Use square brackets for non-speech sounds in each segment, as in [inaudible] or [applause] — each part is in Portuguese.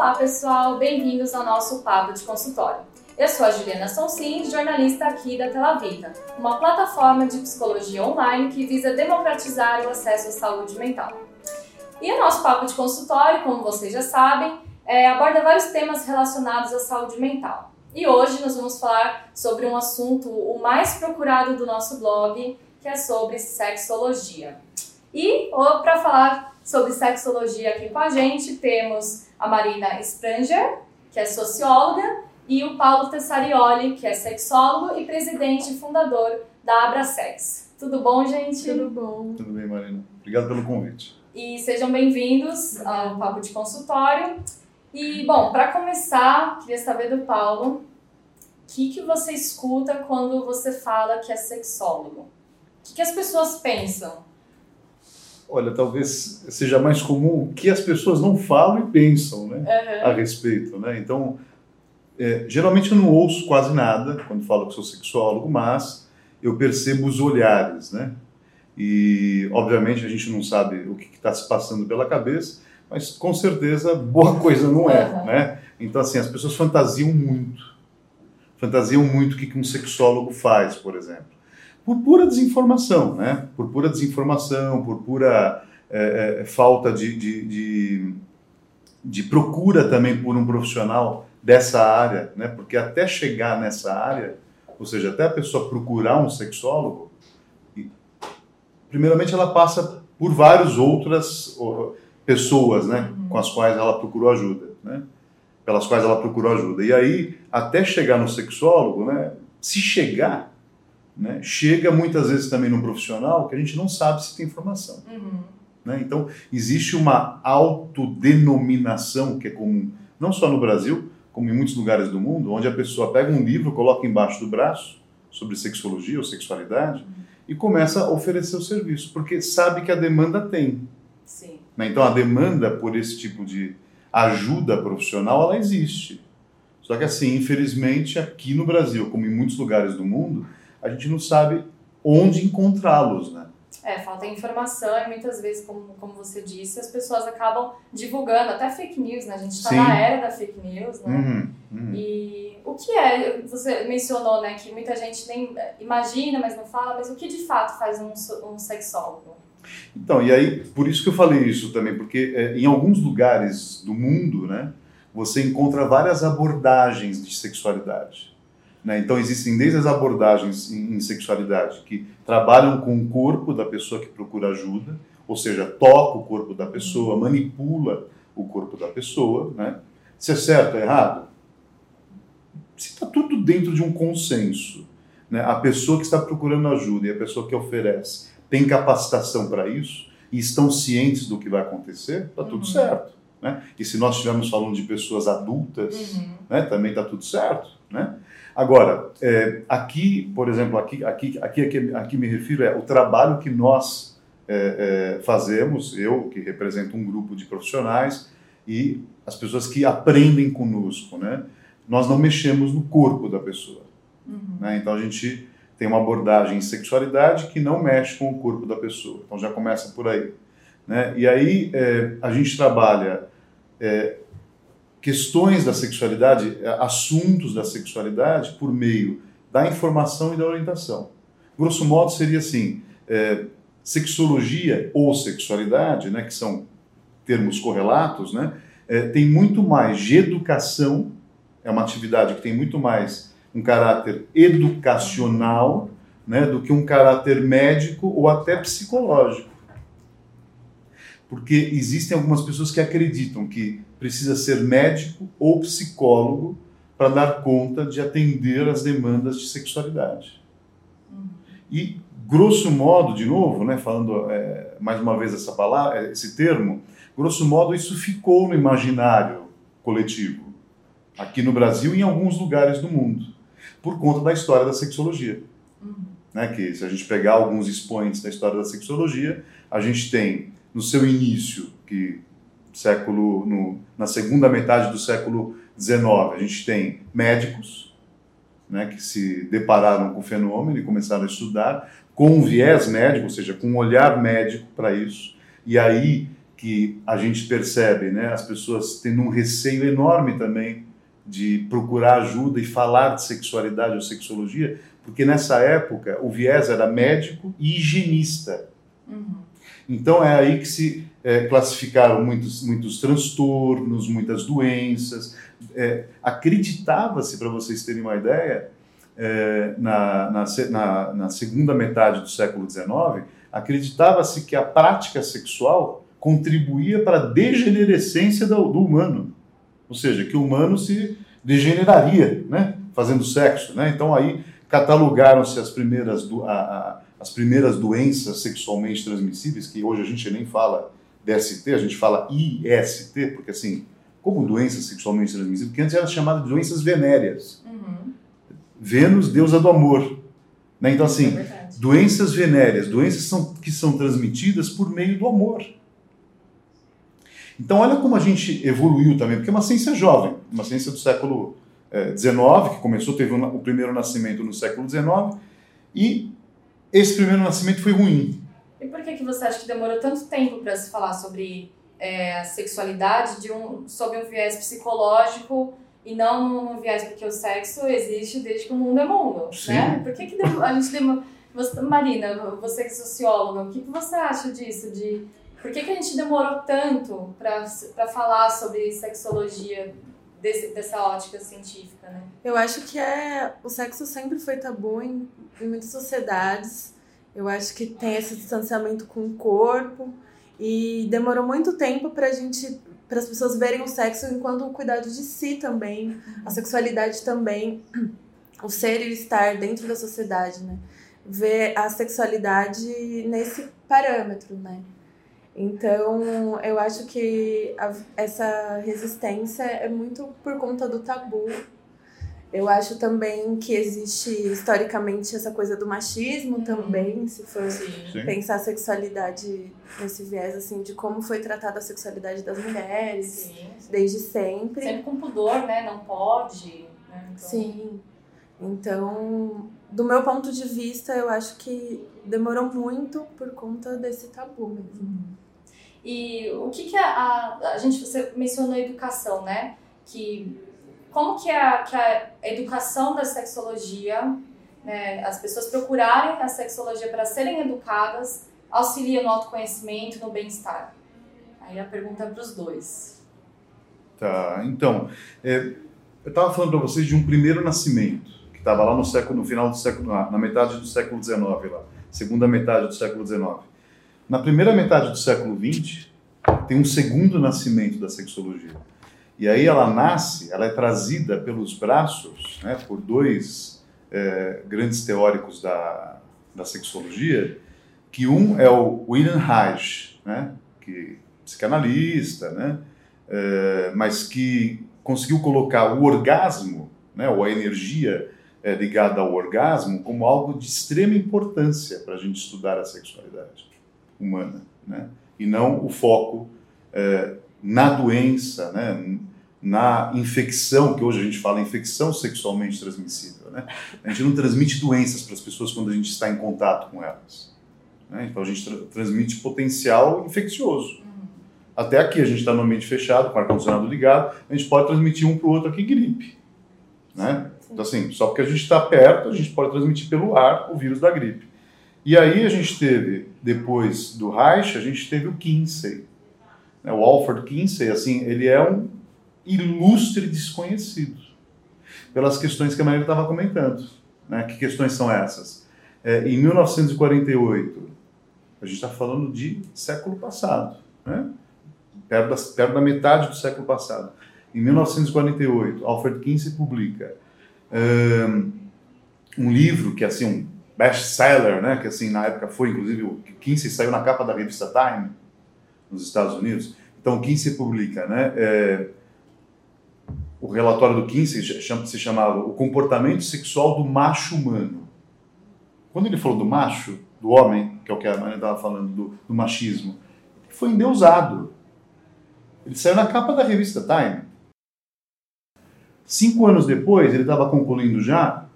Olá, pessoal, bem-vindos ao nosso Papo de Consultório. Eu sou a Juliana Sonsin, jornalista aqui da Telavita, uma plataforma de psicologia online que visa democratizar o acesso à saúde mental. E o nosso Papo de Consultório, como vocês já sabem, é, aborda vários temas relacionados à saúde mental. E hoje nós vamos falar sobre um assunto o mais procurado do nosso blog, que é sobre sexologia. E para falar sobre sexologia aqui com a gente, temos a Marina Spranger, que é socióloga, e o Paulo Tessarioli, que é sexólogo e presidente e fundador da Abrasex. Tudo bom, gente? Tudo bom. Tudo bem, Marina. Obrigado pelo convite. E sejam bem-vindos ao Papo de Consultório. E, bom, para começar, queria saber do Paulo, o que, que você escuta quando você fala que é sexólogo? O que, que as pessoas pensam? Olha, talvez seja mais comum que as pessoas não falam e pensam né, Uhum. a respeito. Né? Então, é, geralmente eu não ouço quase nada quando falo que sou sexólogo, mas eu percebo os olhares. Né? E, obviamente, a gente não sabe o que está se passando pela cabeça, mas com certeza boa coisa não é. Uhum. Né? Então, assim, as pessoas fantasiam muito. Fantasiam muito o que que um sexólogo faz, por exemplo. Por pura desinformação, né? Por pura desinformação, por pura é, é, falta de, de, de, de procura também por um profissional dessa área, né? Porque até chegar nessa área, ou seja, até a pessoa procurar um sexólogo, primeiramente ela passa por várias outras pessoas, né? Com as quais ela procurou ajuda, né? Pelas quais ela procurou ajuda. E aí, até chegar no sexólogo, né? Se chegar, né? Chega muitas vezes também no profissional que a gente não sabe se tem informação. Uhum. Né? Então, existe uma autodenominação que é comum, não só no Brasil, como em muitos lugares do mundo, onde a pessoa pega um livro, coloca embaixo do braço sobre sexologia ou sexualidade e começa a oferecer o serviço, porque sabe que a demanda tem. Né? Então, a demanda por esse tipo de ajuda profissional, ela existe. Só que assim, infelizmente, aqui no Brasil, como em muitos lugares do mundo, a gente não sabe onde encontrá-los, né? É, falta informação e muitas vezes, como, como você disse, as pessoas acabam divulgando, até fake news, né? A gente está na era da fake news, né? Uhum, uhum. E o que é, você mencionou, né, que muita gente nem imagina, mas não fala, mas o que de fato faz um, um sexólogo? Então, e aí, por isso que eu falei isso também, porque é, em alguns lugares do mundo, né, você encontra várias abordagens de sexualidade. Né? Então, existem desde as abordagens em, em sexualidade que trabalham com o corpo da pessoa que procura ajuda, ou seja, toca o corpo da pessoa, manipula o corpo da pessoa. Né? Se é certo ou errado? Se está tudo dentro de um consenso, né? a pessoa que está procurando ajuda e a pessoa que oferece tem capacitação para isso e estão cientes do que vai acontecer, está tudo Uhum. certo. Né? E se nós estivermos falando de pessoas adultas, Uhum. né, também está tudo certo. Né? Agora, é, aqui, por exemplo, aqui, aqui, aqui, aqui, aqui me refiro é o trabalho que nós é, é, fazemos, eu que represento um grupo de profissionais e as pessoas que aprendem conosco. Né? Nós não mexemos no corpo da pessoa. Uhum. Né? Então a gente tem uma abordagem em sexualidade que não mexe com o corpo da pessoa. Então já começa por aí. Né? E aí é, a gente trabalha é, questões da sexualidade, é, assuntos da sexualidade por meio da informação e da orientação. Grosso modo seria assim, é, sexologia ou sexualidade, né, que são termos correlatos, né, é, tem muito mais de educação, é uma atividade que tem muito mais um caráter educacional né, do que um caráter médico ou até psicológico. Porque existem algumas pessoas que acreditam que precisa ser médico ou psicólogo para dar conta de atender as demandas de sexualidade. E, grosso modo, de novo, né, falando é, mais uma vez essa palavra, esse termo, grosso modo isso ficou no imaginário coletivo, aqui no Brasil e em alguns lugares do mundo, por conta da história da sexologia. Uhum. Né, que se a gente pegar alguns expoentes da história da sexologia, a gente tem no seu início, que século no, na segunda metade do século XIX, a gente tem médicos, né, que se depararam com o fenômeno e começaram a estudar com um viés médico, ou seja, com um olhar médico para isso. E aí que a gente percebe, né, as pessoas tendo um receio enorme também de procurar ajuda e falar de sexualidade ou sexologia, porque nessa época o viés era médico e higienista. Uhum. Então é aí que se é, classificaram muitos, muitos transtornos, muitas doenças. É, Acreditava-se, para vocês terem uma ideia, é, na, na, na, na, segunda metade do século XIX, acreditava-se que a prática sexual contribuía para a degenerescência do, do, humano. Ou seja, que o humano se degeneraria né, fazendo sexo. Né? Então aí catalogaram-se as primeiras, do, a, a, as primeiras doenças sexualmente transmissíveis, que hoje a gente nem fala DST, a gente fala IST, porque assim, como doenças sexualmente transmissíveis, que antes era chamada de doenças venéreas. Uhum. Vênus, deusa do amor. Né? Então, assim, é doenças venéreas, doenças são, que são transmitidas por meio do amor. Então, olha como a gente evoluiu também, porque é uma ciência jovem, uma ciência do século XIX, eh, que começou, teve o primeiro nascimento no século XIX, e esse primeiro nascimento foi ruim. Por que, que você acha que demorou tanto tempo para se falar sobre é, a sexualidade de um, sob um viés psicológico e não num viés porque o sexo existe desde que o mundo é mundo, Sim. né? Por que, que a gente demorou... Você, Marina, você que é socióloga, o que, que você acha disso? De por que, que a gente demorou tanto para falar sobre sexologia desse, dessa ótica científica, né? Eu acho que é o sexo sempre foi tabu em, em muitas sociedades. Eu acho que tem esse distanciamento com o corpo e demorou muito tempo para gente para as pessoas verem o sexo enquanto o cuidado de si também, a sexualidade também, o ser e estar dentro da sociedade, né? Ver a sexualidade nesse parâmetro, né? Então, eu acho que a, essa resistência é muito por conta do tabu. Eu acho também que existe historicamente essa coisa do machismo uhum. também, se for Sim. pensar a sexualidade nesse viés assim de como foi tratada a sexualidade das mulheres sim, desde sempre. Sempre com pudor, né? Não pode. Né? Então... Sim. Então, do meu ponto de vista, eu acho que demorou muito por conta desse tabu mesmo. Uhum. E o que, que a, a, a gente você mencionou a educação, né? Que como que a, que a educação da sexologia, né, as pessoas procurarem a sexologia para serem educadas, auxilia no autoconhecimento, no bem-estar? Aí a pergunta é para os dois. Tá, então, é, eu estava falando para vocês de um primeiro nascimento, que estava lá no século, no final do século, na, metade do século XIX, lá, segunda metade do século XIX. Na primeira metade do século XX, tem um segundo nascimento da sexologia. E aí ela nasce, ela é trazida pelos braços né, por dois é, grandes teóricos da, da sexologia, que um é o William Reich, né, que é psicanalista, né, é, mas que conseguiu colocar o orgasmo, né, ou a energia é, ligada ao orgasmo, como algo de extrema importância para a gente estudar a sexualidade humana, né? e não o foco na doença, né? Na infecção, que hoje a gente fala infecção sexualmente transmissível. Né? A gente não transmite doenças para as pessoas quando a gente está em contato com elas. Né? Então a gente tra transmite potencial infeccioso. Até aqui a gente está no ambiente fechado, com o ar-condicionado ligado, a gente pode transmitir um para o outro aqui gripe. Né? Então, assim, só porque a gente está perto, a gente pode transmitir pelo ar o vírus da gripe. E aí a gente teve, depois do Reich, a gente teve o Kinsey. Né? O Alfred Kinsey, assim, ele é um ilustre desconhecido. Pelas questões que a Maria estava comentando. Né? Que questões são essas? É, em 1948, a gente está falando de século passado, né? perto, da, perto da metade do século passado. Em 1948, Alfred Kinsey publica um, um livro que é assim um best-seller, né? Que assim na época foi, inclusive o Kinsey saiu na capa da revista Time nos Estados Unidos. Então o Kinsey publica, né? É, o relatório do Kinsey se chamava o comportamento sexual do macho humano. Quando ele falou do macho, do homem, que é o que a Maria estava falando do, do machismo, ele foi endeusado. Ele saiu na capa da revista Time. Cinco anos depois, ele estava concluindo já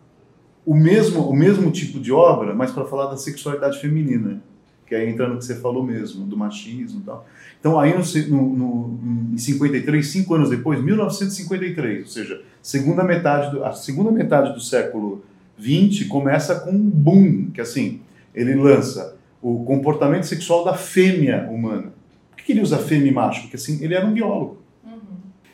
o mesmo, o mesmo tipo de obra, mas para falar da sexualidade feminina. Que aí entra no que você falou mesmo, do machismo e tal. Então, aí no, no, em 53, cinco anos depois, 1953, ou seja, segunda metade do, a segunda metade do século 20 começa com um boom, que assim, ele lança o comportamento sexual da fêmea humana. Por que ele usa fêmea e macho? Porque assim, ele era um biólogo. Uhum.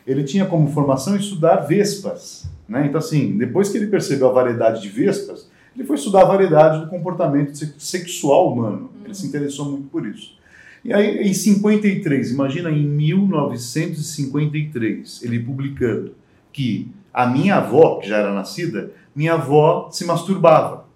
Ele tinha como formação estudar vespas. Né? Então, assim, depois que ele percebeu a variedade de vespas, ele foi estudar a variedade do comportamento sexual humano. Ele se interessou muito por isso. E aí, em 53, imagina em 1953, ele publicando que a minha avó, que já era nascida, minha avó se masturbava.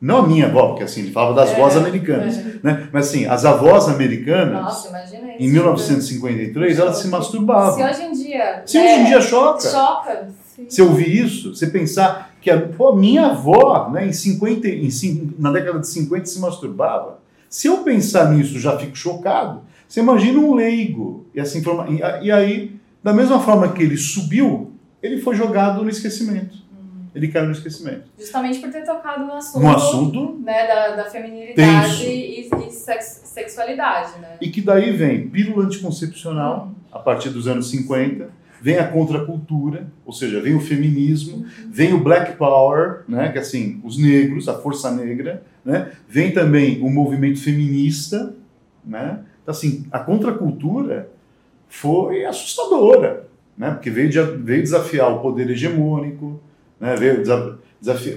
Não a minha avó, porque assim, ele falava das é, vós americanas. É. Né? Mas assim, as avós americanas, Nossa, em 1953, elas se masturbavam. Se hoje em dia. Se hoje em dia choca. Choca. Você ouvir isso, você pensar que a pô, minha avó, né, em 50, em, na década de 50, se masturbava. Se eu pensar nisso, já fico chocado. Você imagina um leigo. E, assim, e aí, da mesma forma que ele subiu, ele foi jogado no esquecimento. Hum. Ele caiu no esquecimento. Justamente por ter tocado no assunto, no assunto né, da, da feminilidade e, e sex, sexualidade. Né? E que daí vem pílula anticoncepcional, hum. a partir dos anos 50, vem a contracultura, ou seja, vem o feminismo, vem o black power, né, que é assim, os negros, a força negra, né, vem também o movimento feminista, né, então assim, a contracultura foi assustadora, né, porque veio, de, veio desafiar o poder hegemônico, né, veio desafiar,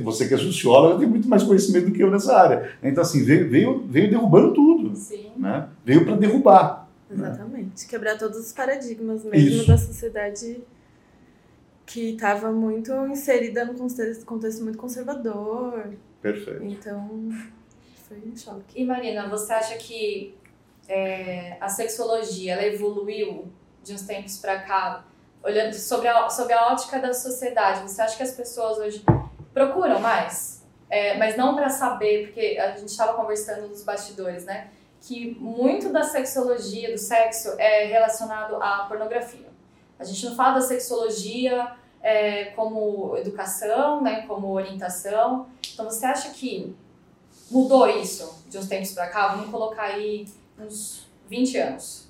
você que é socióloga tem muito mais conhecimento do que eu nessa área, então assim, veio, veio, veio derrubando tudo, Sim. né, veio para derrubar, Exatamente. Quebrar todos os paradigmas mesmo Isso. da sociedade que estava muito inserida num contexto, contexto muito conservador. Perfeito. Então, foi um choque. E Marina, você acha que é, a sexologia ela evoluiu de uns tempos para cá, olhando sobre a, sobre a ótica da sociedade? Você acha que as pessoas hoje procuram mais? É, mas não para saber, porque a gente estava conversando nos bastidores, né? Que muito da sexologia, do sexo, é relacionado à pornografia. A gente não fala da sexologia é, como educação, né, como orientação. Então, você acha que mudou isso de uns tempos para cá? Vamos colocar aí uns 20 anos.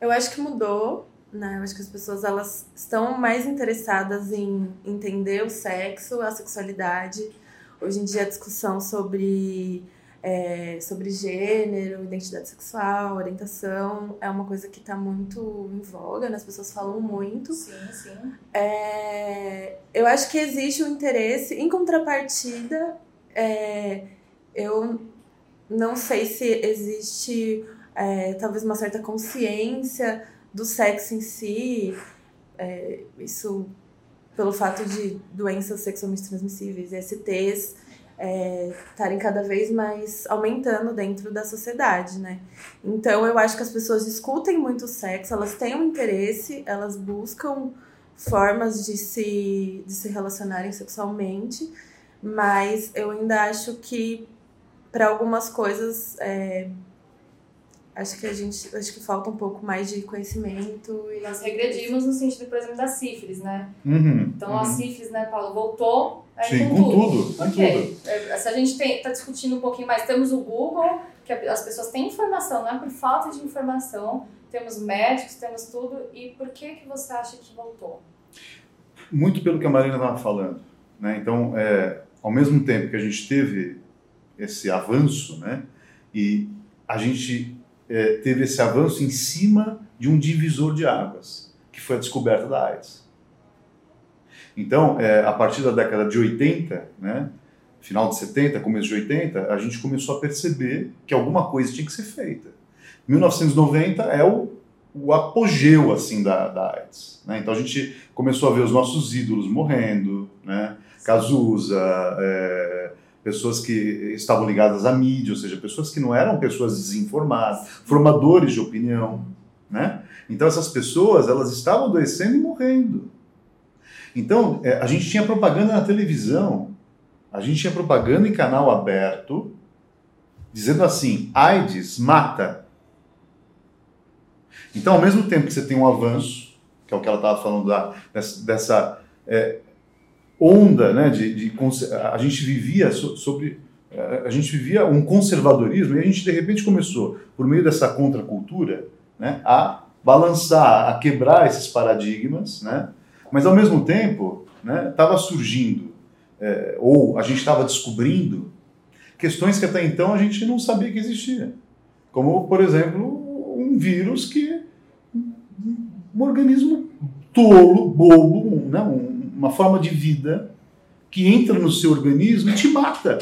Eu acho que mudou, né? Eu acho que as pessoas elas estão mais interessadas em entender o sexo, a sexualidade. Hoje em dia a discussão sobre é, sobre gênero, identidade sexual, orientação, é uma coisa que está muito em voga, né? as pessoas falam muito. Sim, sim. É, eu acho que existe um interesse, em contrapartida, é, eu não sei se existe é, talvez uma certa consciência do sexo em si, é, isso pelo fato de doenças sexualmente transmissíveis, STs, estarem é, cada vez mais aumentando dentro da sociedade, né? Então eu acho que as pessoas discutem muito o sexo, elas têm um interesse, elas buscam formas de se, de se relacionarem sexualmente, mas eu ainda acho que para algumas coisas é, acho que a gente acho que falta um pouco mais de conhecimento e nós regredimos no sentido por exemplo da sífilis né uhum, então uhum. a sífilis né Paulo voltou Sim, com, com tudo, tudo. ok tudo. É, se a gente está discutindo um pouquinho mais temos o Google que as pessoas têm informação não é por falta de informação temos médicos temos tudo e por que que você acha que voltou muito pelo que a Marina estava falando né então é, ao mesmo tempo que a gente teve esse avanço né e a gente é, teve esse avanço em cima de um divisor de águas, que foi a descoberta da AIDS. Então, é, a partir da década de 80, né, final de 70, começo de 80, a gente começou a perceber que alguma coisa tinha que ser feita. 1990 é o, o apogeu assim da, da AIDS. Né? Então a gente começou a ver os nossos ídolos morrendo, né? Cazuza, é, pessoas que estavam ligadas à mídia, ou seja, pessoas que não eram pessoas desinformadas, formadores de opinião, né? Então essas pessoas, elas estavam adoecendo e morrendo. Então, é, a gente tinha propaganda na televisão, a gente tinha propaganda em canal aberto, dizendo assim, AIDS mata. Então, ao mesmo tempo que você tem um avanço, que é o que ela estava falando da, dessa, dessa é, onda, né, de, de, a gente vivia so, sobre a gente vivia um conservadorismo e a gente de repente começou, por meio dessa contracultura, né, a balançar, a quebrar esses paradigmas, né, mas ao mesmo tempo estava né, surgindo, é, ou a gente estava descobrindo, questões que até então a gente não sabia que existia. Como, por exemplo, um vírus que. um organismo tolo, bobo, né, uma forma de vida que entra no seu organismo e te mata.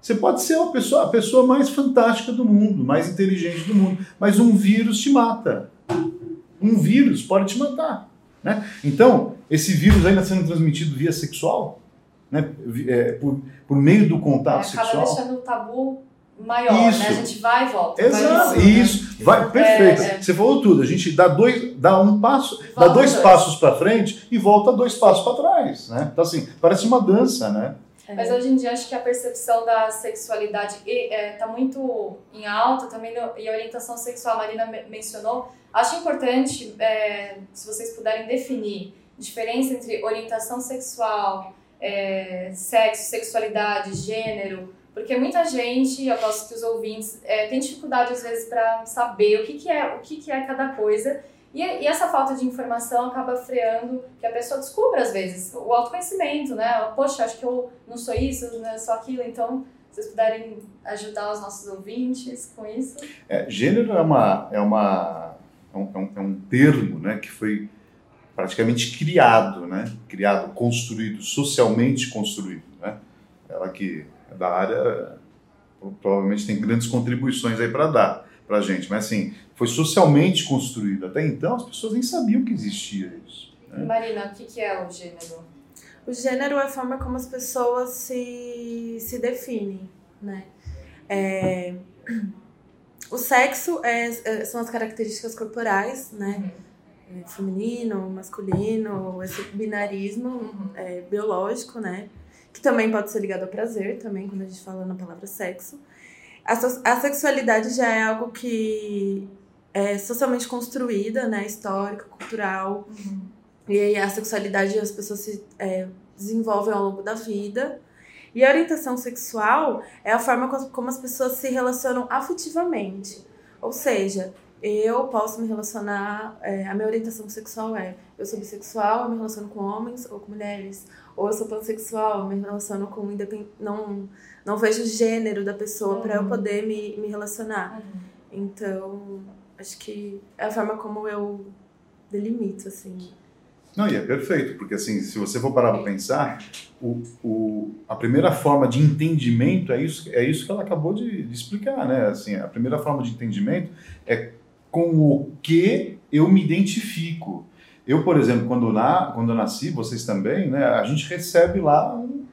Você pode ser a pessoa, a pessoa mais fantástica do mundo, mais inteligente do mundo, mas um vírus te mata. Um vírus pode te matar. Né? Então, esse vírus ainda sendo transmitido via sexual, né? É, por, por meio do contato é, sexual. Acaba deixando o tabu maior, isso. né? A gente vai e volta. Exato, vai isso. Né? Vai, perfeito. É. Você falou tudo. A gente dá dois, dá um passo, dá dois, dois. passos para frente e volta dois passos para trás, né? Então assim, parece uma dança, né? É. Mas hoje em dia acho que a percepção da sexualidade está é, tá muito em alta também no, e a orientação sexual, a Marina mencionou. Acho importante, é, se vocês puderem definir diferença entre orientação sexual, é, sexo, sexualidade, gênero, porque muita gente, eu posso que os ouvintes, é, tem dificuldade às vezes para saber o que, que é o que, que é cada coisa e, e, essa falta de informação acaba freando que a pessoa descubra, às vezes, o autoconhecimento, né? Poxa, acho que eu não sou isso, não sou aquilo, então vocês puderem ajudar os nossos ouvintes com isso. É, gênero é, uma, é, uma, é, um, é um termo né, que foi praticamente criado, né? Criado, construído, socialmente construído, né? Ela que é da área provavelmente tem grandes contribuições aí para dar para a gente, mas assim, foi socialmente construído. Até então, as pessoas nem sabiam que existia isso. Né? Marina, o que, que é o gênero? O gênero é a forma como as pessoas se, se definem, né? É, o sexo é, é, são as características corporais, né? Uhum. É, feminino, masculino, esse binarismo uhum. é, biológico, né? Que também pode ser ligado ao prazer, também, quando a gente fala na palavra sexo. A, a sexualidade já é algo que é socialmente construída, né? Histórica, cultural. Uhum. E aí a sexualidade as pessoas se é, desenvolvem ao longo da vida. E a orientação sexual é a forma como as pessoas se relacionam afetivamente. Ou seja, eu posso me relacionar, é, a minha orientação sexual é, eu sou bissexual, eu me relaciono com homens ou com mulheres, ou eu sou pansexual, eu me relaciono com independ... não não vejo o gênero da pessoa uhum. para eu poder me, me relacionar. Uhum. Então, acho que é a forma como eu delimito, assim. Não, e é perfeito, porque assim, se você for parar para pensar, o, o, a primeira forma de entendimento é isso, é isso que ela acabou de, de explicar, né? Assim, a primeira forma de entendimento é com o que eu me identifico. Eu, por exemplo, quando, na, quando eu nasci, vocês também, né? A gente recebe lá um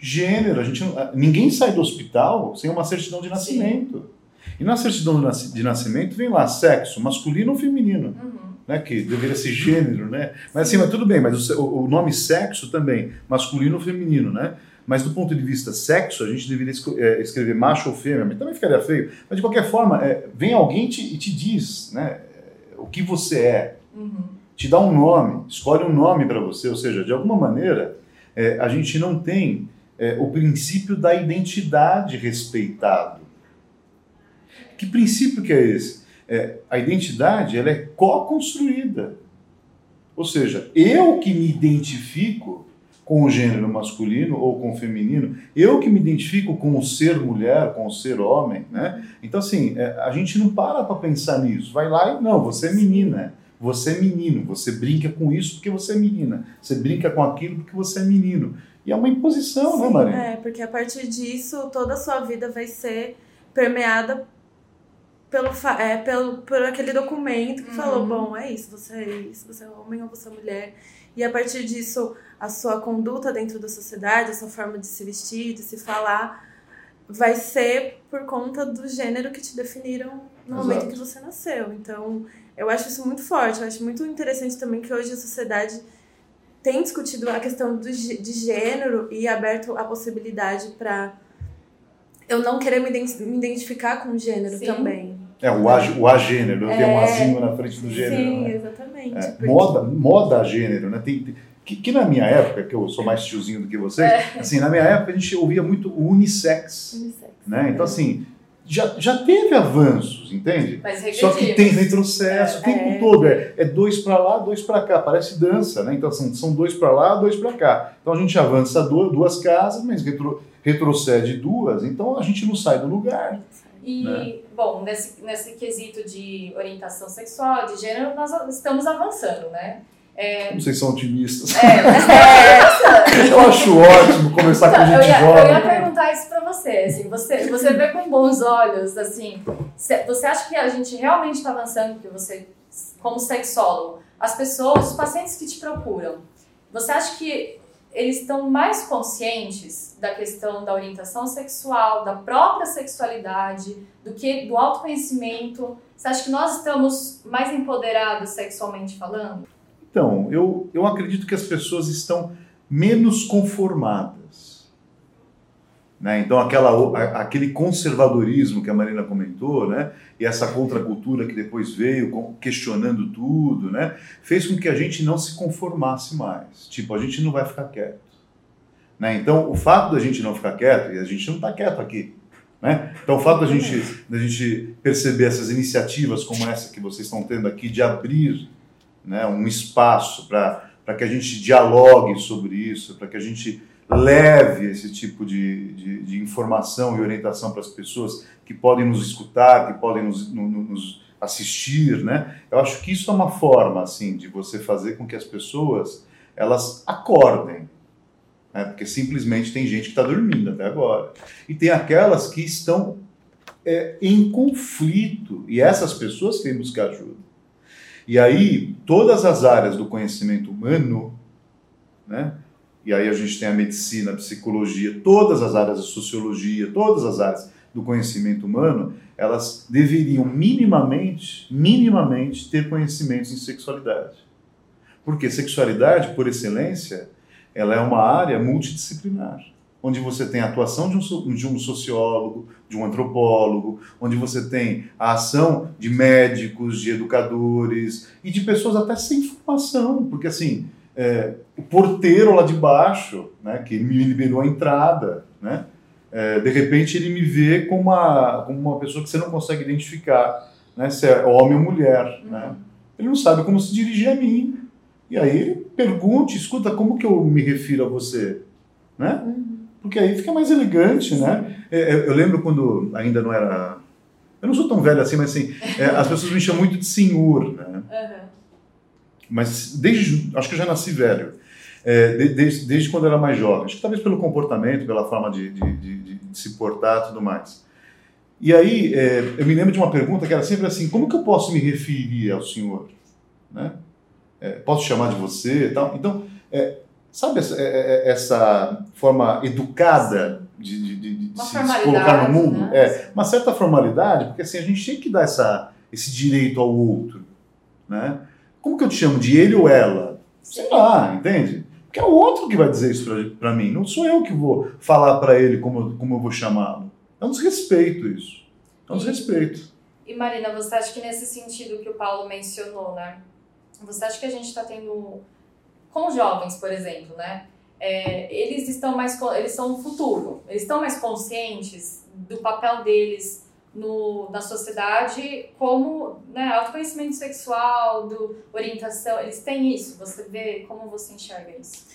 gênero. A gente, ninguém sai do hospital sem uma certidão de nascimento. E na certidão de nascimento vem lá sexo, masculino ou feminino. Uhum. Né, que deveria ser gênero, né? Mas Sim. assim, mas tudo bem, mas o, o, nome sexo também, masculino ou feminino, né? Mas do ponto de vista sexo, a gente deveria é, escrever macho ou fêmea, mas também ficaria feio. Mas de qualquer forma, é, vem alguém te, e te diz né, o que você é, uhum. te dá um nome, escolhe um nome para você, ou seja, de alguma maneira, é, a gente não tem é, o princípio da identidade respeitado. Que princípio que é esse? É, a identidade ela é co-construída. Ou seja, eu que me identifico com o gênero masculino ou com o feminino, eu que me identifico com o ser mulher, com o ser homem, né? Então, assim, é, a gente não para para pensar nisso. Vai lá e, não, você é menina, você é menino, você brinca com isso porque você é menina, você brinca com aquilo porque você é menino. E é uma imposição, né, Sim, né, Maria? É, porque a partir disso, toda a sua vida vai ser permeada pelo, é, pelo, por aquele documento que uhum. falou, bom, é isso, você é isso, você é homem ou você é mulher. E a partir disso, a sua conduta dentro da sociedade, a sua forma de se vestir, de se falar, vai ser por conta do gênero que te definiram no Exato. momento que você nasceu. Então, eu acho isso muito forte. Eu acho muito interessante também que hoje a sociedade tem discutido a questão do, de gênero e aberto a possibilidade para eu não querer me, identificar com gênero Sim. também. É, o, a, o agênero, é, tem um azinho na frente do gênero. Sim, né? exatamente. É, porque... moda, moda a gênero, né? Tem, que, que, na minha época, que eu sou mais tiozinho do que vocês, é. assim, na minha época a gente ouvia muito o unissex. unissex. Né? Então, assim, já, já teve avanços, entende? Só que tem retrocesso é, o tempo é. todo. É, é dois para lá, dois para cá. Parece dança, né? Então, são, são dois para lá, dois para cá. Então, a gente avança duas, duas casas, mas retro, retrocede duas. Então, a gente não sai do lugar. E, né? bom, nesse, nesse quesito de orientação sexual, de gênero, nós estamos avançando, né? É... Vocês são otimistas. É, [laughs] é... eu acho ótimo começar então, com gente eu ia, jovem. Eu ia perguntar isso pra você, assim, você, você vê com bons olhos, assim, você acha que a gente realmente está avançando, porque você, como sexólogo, as pessoas, os pacientes que te procuram, você acha que eles estão mais conscientes da questão da orientação sexual, da própria sexualidade, do que do autoconhecimento? Você acha que nós estamos mais empoderados sexualmente falando? Então, eu, eu acredito que as pessoas estão menos conformadas. Né? Então, aquela, aquele conservadorismo que a Marina comentou, né? e essa contracultura que depois veio questionando tudo, né? fez com que a gente não se conformasse mais. Tipo, a gente não vai ficar quieto. Né? Então, o fato da gente não ficar quieto, e a gente não está quieto aqui, né? Então, o fato da gente, da gente perceber essas iniciativas como essa que vocês estão tendo aqui, de abrir né, um espaço para que a gente dialogue sobre isso, para que a gente leve esse tipo de, de, de informação e orientação para as pessoas que podem nos escutar, que podem nos, no, nos assistir, né? Eu acho que isso é uma forma, assim, de você fazer com que as pessoas elas acordem, né? Porque simplesmente tem gente que está dormindo até agora e tem aquelas que estão é, em conflito e essas pessoas têm que buscar ajuda. E aí, todas as áreas do conhecimento humano, né? E aí a gente tem a medicina, a psicologia, todas as áreas da sociologia, todas as áreas do conhecimento humano, elas deveriam minimamente, minimamente ter conhecimentos em sexualidade. Porque sexualidade, por excelência, ela é uma área multidisciplinar onde você tem a atuação de um, de um sociólogo, de um antropólogo, onde você tem a ação de médicos, de educadores e de pessoas até sem formação, porque assim, é, o porteiro lá de baixo, né, que me liberou a entrada, né, é, de repente ele me vê como uma, como uma pessoa que você não consegue identificar, né, se é homem ou mulher, uhum. né, ele não sabe como se dirigir a mim, e aí ele pergunta, escuta, como que eu me refiro a você, né? Uhum porque aí fica mais elegante, né? É, é, eu lembro quando ainda não era. Eu não sou tão velho assim, mas assim, é, as pessoas me chamam muito de senhor, né? Uhum. Mas desde. Acho que eu já nasci velho. É, desde, desde quando eu era mais jovem. Acho que talvez pelo comportamento, pela forma de, de, de, de se portar e tudo mais. E aí, é, eu me lembro de uma pergunta que era sempre assim: como que eu posso me referir ao senhor? Né? É, posso chamar de você e tal? Então, é, Sabe essa, é, é, essa forma educada de, de, de, de se, se, colocar no mundo? Né? É, uma certa formalidade, porque assim, a gente tem que dar essa, esse direito ao outro. Né? Como que eu te chamo? De ele ou ela? Sei lá, entende? Porque é o outro que vai dizer isso para mim, não sou eu que vou falar para ele como, como eu vou chamá-lo. É um desrespeito isso. É um desrespeito. E Marina, você acha que nesse sentido que o Paulo mencionou, né? Você acha que a gente está tendo com jovens, por exemplo, né? É, eles estão mais eles são o futuro eles estão mais conscientes do papel deles no, na sociedade como né, autoconhecimento sexual do orientação eles têm isso você vê como você enxerga isso?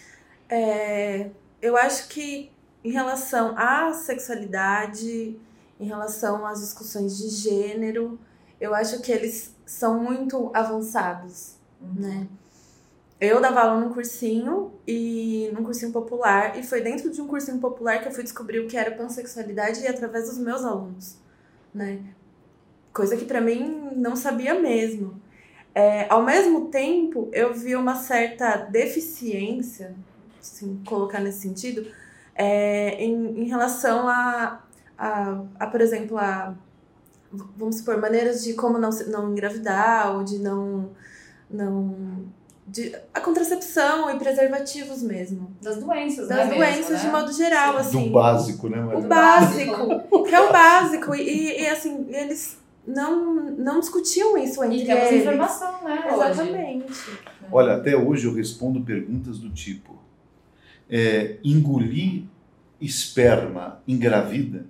É, eu acho que em relação à sexualidade em relação às discussões de gênero eu acho que eles são muito avançados uhum. né? Eu dava aula num cursinho e num cursinho popular, e foi dentro de um cursinho popular que eu fui descobrir o que era pansexualidade e através dos meus alunos, né? Coisa que para mim não sabia mesmo. É, ao mesmo tempo, eu vi uma certa deficiência, assim, colocar nesse sentido, é, em, em relação a, a, a, por exemplo, a, vamos supor, maneiras de como não, não engravidar ou de não, não de, a contracepção e preservativos mesmo. Das doenças, Das né doenças mesmo, de né? modo geral, assim. Do básico, né? O básico, [laughs] que é o básico. E, e assim, eles não, não discutiam isso entre E temos eles. informação, né? Hoje. Exatamente. Olha, até hoje eu respondo perguntas do tipo: é, engolir esperma engravida?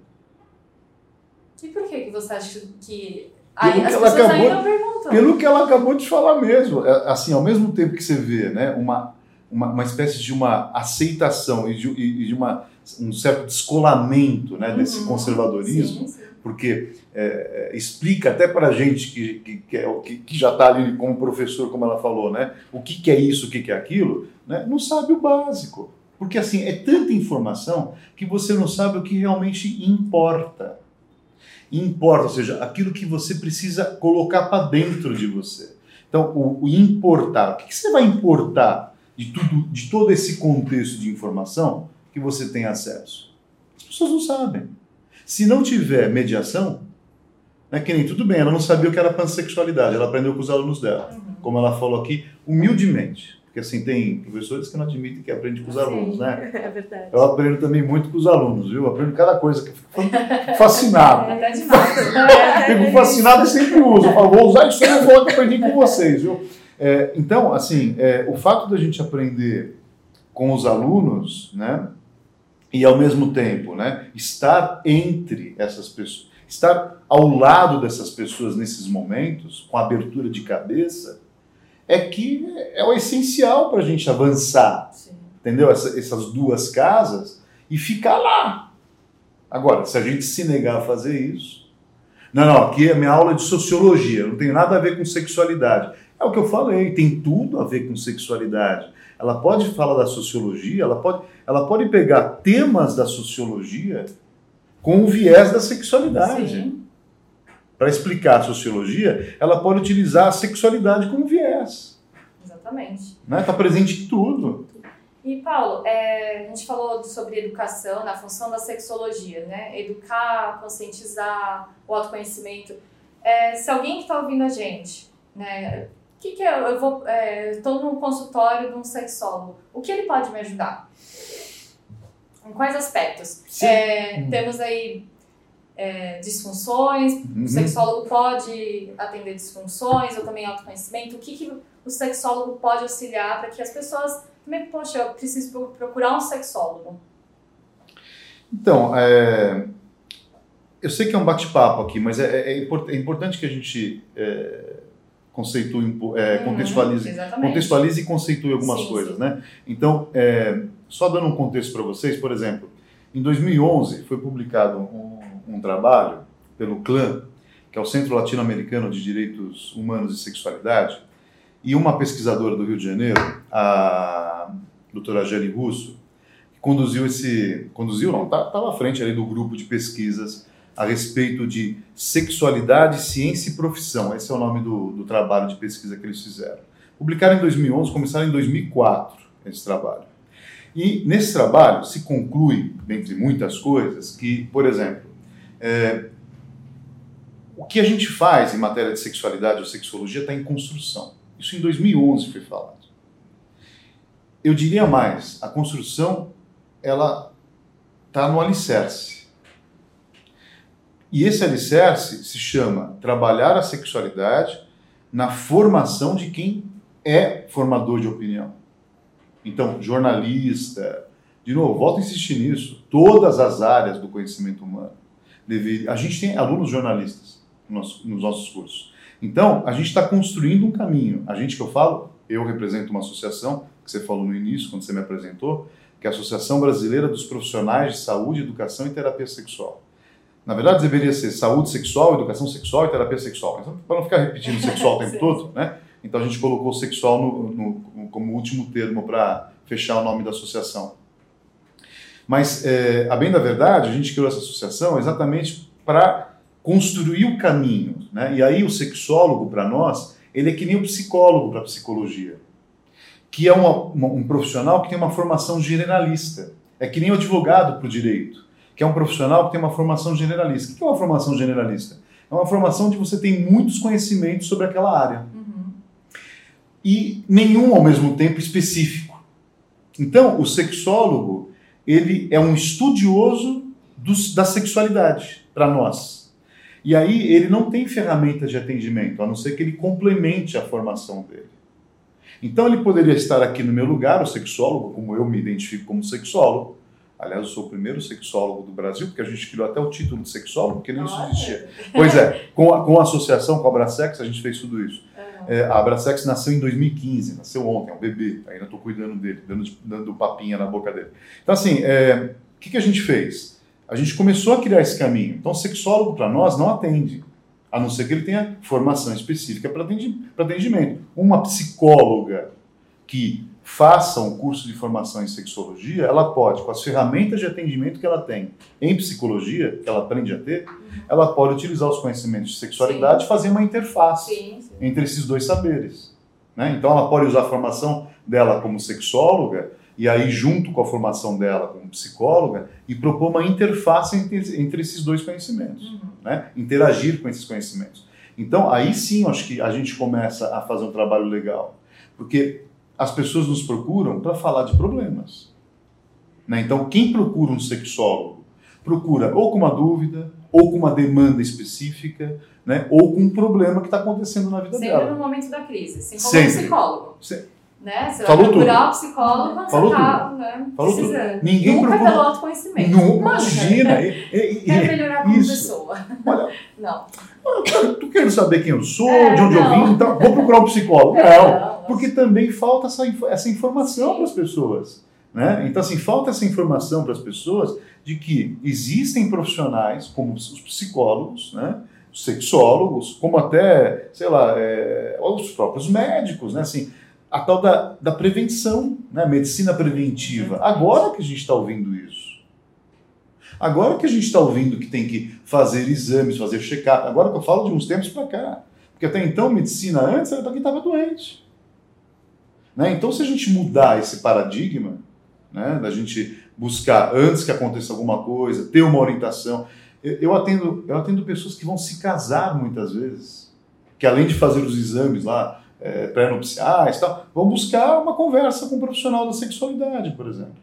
E por que, que você acha que. Pelo Aí, que as ela pessoas acabou- ainda perguntam. Pelo que ela acabou de falar mesmo. É, Assim, ao mesmo tempo que você vê né, uma, uma, uma espécie de uma aceitação e de, e de uma, um certo descolamento né, desse Uhum. conservadorismo, Sim, sim. porque é, é, explica até para a gente que, que, que, é que- que já está ali como professor, como ela falou, né, o que, que é isso, o que, que é aquilo, né, não sabe o básico. Porque assim, é tanta informação que você não sabe o que realmente importa. Importa, ou seja, aquilo que você precisa colocar para dentro de você. Então, o, o importar, o que, que você vai importar de, tudo, de todo esse contexto de informação que você tem acesso? As pessoas não sabem. Se não tiver mediação, né, que nem tudo bem, ela não sabia o que era pansexualidade, ela aprendeu com os alunos dela, Uhum. como ela falou aqui, humildemente. Porque assim, tem professores que não admitem que aprende com os Sim, alunos, né? [laughs] É verdade. Eu aprendo também muito com os alunos, viu? Eu aprendo cada coisa que eu fico fascinado. Até [laughs] demais. [laughs] Fico fascinado e sempre uso. Eu falo, vou usar isso aí, eu vou que aprendi com vocês, viu? É, então, assim, é, o fato da gente aprender com os alunos, né? E ao mesmo tempo, né? Estar entre essas pessoas, estar ao lado dessas pessoas nesses momentos, com abertura de cabeça, é que é o essencial para a gente avançar Sim. entendeu? Essa- essas duas casas e ficar lá. Agora, se a gente se negar a fazer isso. Não, não, aqui é minha aula de sociologia, não tem nada a ver com sexualidade. É o que eu falei, tem tudo a ver com sexualidade. Ela pode falar da sociologia, ela pode, ela pode pegar temas da sociologia com o viés da sexualidade. Sim. Para explicar a sociologia, ela pode utilizar a sexualidade como viés. Exatamente. Está né? Tá presente em tudo. E, Paulo, é, a gente falou sobre educação, na função da sexologia, né? Educar, conscientizar, o autoconhecimento. É, se alguém que está ouvindo a gente, né? O que, que é? Eu vou, estou no consultório de um sexólogo. O que ele pode me ajudar? Em quais aspectos? É, temos aí é, disfunções. Uhum. O sexólogo pode atender disfunções ou também autoconhecimento. O que, que o sexólogo pode auxiliar para que as pessoas também, poxa, eu preciso pro- procurar um sexólogo. Então, é, eu sei que é um bate-papo aqui, mas é, é- é import- é importante que a gente é, conceitue, é, Uhum, contextualize, contextualize e conceitue algumas Sim, coisas, sim. né? Então, é, só dando um contexto para vocês, por exemplo, em 2011 foi publicado um, um trabalho pelo CLAN, que é o Centro Latino-Americano de Direitos Humanos e Sexualidade, e uma pesquisadora do Rio de Janeiro, a doutora Gelli Russo, que conduziu esse, conduziu não, estava à frente ali do grupo de pesquisas a respeito de sexualidade, ciência e profissão. Esse é o nome do, do trabalho de pesquisa que eles fizeram. Publicaram em 2011, começaram em 2004 esse trabalho. E nesse trabalho se conclui, dentre muitas coisas, que, por exemplo, é, o que a gente faz em matéria de sexualidade ou sexologia está em construção. Isso em 2011 foi falado. Eu diria mais, a construção ela está no alicerce. E esse alicerce se chama trabalhar a sexualidade na formação de quem é formador de opinião. Então, jornalista, de novo, volto a insistir nisso, todas as áreas do conhecimento humano. Deve, a gente tem alunos jornalistas nos nossos cursos. Então, a gente está construindo um caminho. A gente que eu falo, eu represento uma associação, que você falou no início, quando você me apresentou, que é a Associação Brasileira dos Profissionais de Saúde, Educação e Terapia Sexual. Na verdade, deveria ser saúde sexual, educação sexual e terapia sexual. Mas para não ficar repetindo sexual o tempo [laughs] todo, né? Então a gente colocou sexual no, no- como último termo para fechar o nome da associação. Mas, é, a bem da verdade, a gente criou essa associação exatamente para construir o caminho. Né? E aí o sexólogo, para nós, ele é que nem o psicólogo para a psicologia, que é uma- uma- um profissional que tem uma formação generalista. É que nem o advogado para o direito, que é um profissional que tem uma formação generalista. O que é uma formação generalista? É uma formação onde você tem muitos conhecimentos sobre aquela área Uhum. e nenhum ao mesmo tempo específico. Então, o sexólogo, ele é um estudioso dos- da sexualidade para nós. E aí ele não tem ferramentas de atendimento, a não ser que ele complemente a formação dele. Então ele poderia estar aqui no meu lugar, o sexólogo, como eu me identifico como sexólogo. Aliás, eu sou o primeiro sexólogo do Brasil, porque a gente criou até o título de sexólogo, porque nem isso existia. Pois é, com a, com a associação com a Abrasex, a gente fez tudo isso. É, a Abrasex nasceu em 2015, nasceu ontem, é um bebê, ainda estou cuidando dele, dando, dando papinha na boca dele. Então, assim, é, o que, que a gente fez? A gente começou a criar esse caminho. Então, o sexólogo, para nós, não atende a não ser que ele tenha formação específica para atendimento. Uma psicóloga que faça um curso de formação em sexologia, ela pode, com as ferramentas de atendimento que ela tem em psicologia, que ela aprende a ter, ela pode utilizar os conhecimentos de sexualidade e fazer uma interface sim, sim. Entre esses dois saberes. Né? Então, ela pode usar a formação dela como sexóloga e aí junto com a formação dela como psicóloga e propor uma interface entre, entre esses dois conhecimentos, uhum. né? interagir com esses conhecimentos. Então aí sim acho que a gente começa a fazer um trabalho legal, porque as pessoas nos procuram para falar de problemas. Né? Então quem procura um sexólogo procura ou com uma dúvida ou com uma demanda específica, né? ou com um problema que está acontecendo na vida Sempre dela. Sempre no momento da crise, assim como Sempre. um psicólogo. Sempre. Né? Você Falou vai procurar tudo. um psicólogo quando Falou você tá né, Falou precisando. Tudo. Ninguém Nunca procura... pelo autoconhecimento. Não, imagina. e, e, Quer melhorar como isso. pessoa. Olha, [laughs] não. Tu quer saber quem eu sou, É, de onde não. eu vim, então vou procurar um psicólogo. É, Não, não, porque também falta essa, essa informação para as pessoas. Né? Então, assim, falta essa informação para as pessoas de que existem profissionais, como os psicólogos, né? Os sexólogos, como até, sei lá, é, os próprios médicos, né? Assim, a tal da, da prevenção, né? medicina preventiva. Agora que a gente está ouvindo isso. Agora que a gente está ouvindo que tem que fazer exames, fazer check-up. Agora que eu falo de uns tempos para cá. Porque até então, medicina antes era para quem estava doente. Né? Então, se a gente mudar esse paradigma, né? da gente buscar antes que aconteça alguma coisa, ter uma orientação. Eu, atendo, eu atendo pessoas que vão se casar muitas vezes, que além de fazer os exames lá, é, pré-nupciais tal, vão buscar uma conversa com um profissional da sexualidade, por exemplo,